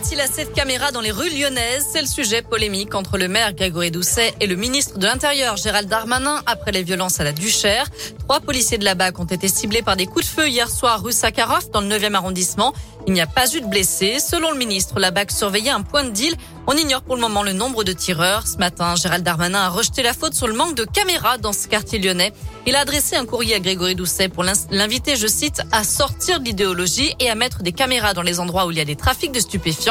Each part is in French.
A-t-il assez de caméras dans les rues lyonnaises? C'est le sujet polémique entre le maire Grégory Doucet et le ministre de l'Intérieur Gérald Darmanin après les violences à la Duchère. Trois policiers de la BAC ont été ciblés par des coups de feu hier soir rue Sakharov dans le 9e arrondissement. Il n'y a pas eu de blessés. Selon le ministre, la BAC surveillait un point de deal. On ignore pour le moment le nombre de tireurs. Ce matin, Gérald Darmanin a rejeté la faute sur le manque de caméras dans ce quartier lyonnais. Il a adressé un courrier à Grégory Doucet pour l'inviter, je cite, à sortir de l'idéologie et à mettre des caméras dans les endroits où il y a des trafics de stupéfiants.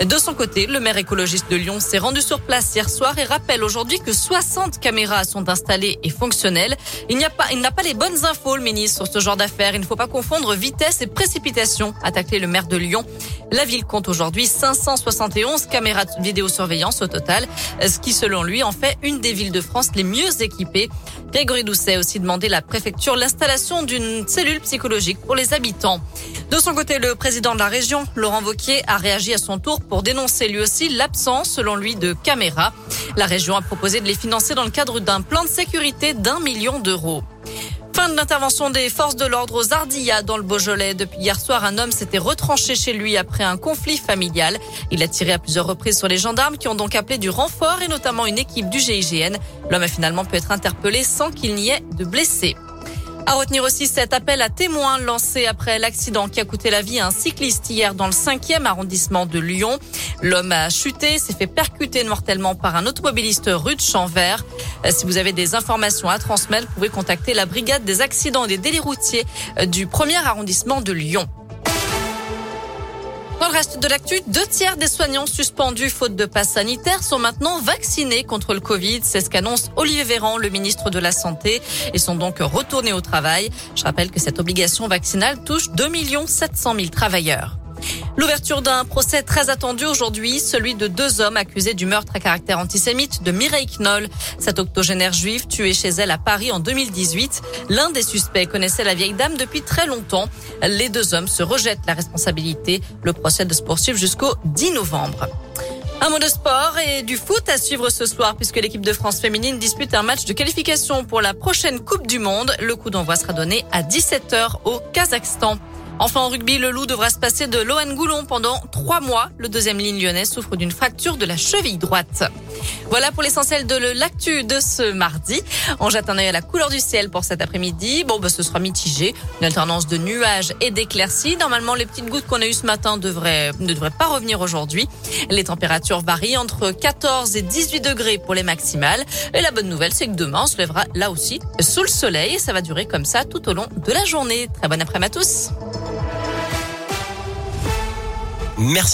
De son côté, le maire écologiste de Lyon s'est rendu sur place hier soir et rappelle aujourd'hui que 60 caméras sont installées et fonctionnelles. Il n'y a pas, il n'a pas les bonnes infos, le ministre, sur ce genre d'affaires. Il ne faut pas confondre vitesse et précipitation, attaqué le maire de Lyon. La ville compte aujourd'hui 571 caméras de vidéosurveillance au total, ce qui selon lui en fait une des villes de France les mieux équipées. Grégory Doucet a aussi demandé à la préfecture l'installation d'une cellule psychologique pour les habitants. De son côté, le président de la région, Laurent Vauquier, a réagi à son tour pour dénoncer lui aussi l'absence, selon lui, de caméras. La région a proposé de les financer dans le cadre d'un plan de sécurité d'un million d'euros. Fin de l'intervention des forces de l'ordre aux Ardillas dans le Beaujolais. Depuis hier soir, un homme s'était retranché chez lui après un conflit familial. Il a tiré à plusieurs reprises sur les gendarmes qui ont donc appelé du renfort et notamment une équipe du GIGN. L'homme a finalement pu être interpellé sans qu'il n'y ait de blessés. À retenir aussi cet appel à témoins lancé après l'accident qui a coûté la vie à un cycliste hier dans le 5e arrondissement de Lyon. L'homme a chuté, s'est fait percuter mortellement par un automobiliste rue de Chanvert. Euh, si vous avez des informations à transmettre, vous pouvez contacter la brigade des accidents et des délits routiers euh, du 1er arrondissement de Lyon. Dans le reste de l'actu, deux tiers des soignants suspendus faute de passe sanitaire sont maintenant vaccinés contre le Covid. C'est ce qu'annonce Olivier Véran, le ministre de la Santé, et sont donc retournés au travail. Je rappelle que cette obligation vaccinale touche 2 700 000 travailleurs. L'ouverture d'un procès très attendu aujourd'hui, celui de deux hommes accusés du meurtre à caractère antisémite de Mireille Knoll, cette octogénaire juive tuée chez elle à Paris en 2018. L'un des suspects connaissait la vieille dame depuis très longtemps. Les deux hommes se rejettent la responsabilité. Le procès de se poursuivre jusqu'au 10 novembre. Un mot de sport et du foot à suivre ce soir puisque l'équipe de France féminine dispute un match de qualification pour la prochaine Coupe du Monde. Le coup d'envoi sera donné à 17h au Kazakhstan. Enfin, en rugby, le loup devra se passer de Lohan Goulon pendant trois mois. Le deuxième ligne lyonnais souffre d'une fracture de la cheville droite. Voilà pour l'essentiel de l'actu de ce mardi. On jette un œil à la couleur du ciel pour cet après-midi. Bon, bah, ce sera mitigé. Une alternance de nuages et d'éclaircies. Normalement, les petites gouttes qu'on a eues ce matin devraient, ne devraient pas revenir aujourd'hui. Les températures varient entre 14 et 18 degrés pour les maximales. Et la bonne nouvelle, c'est que demain, on se lèvera là aussi sous le soleil et ça va durer comme ça tout au long de la journée. Très bon après-midi à tous. Merci.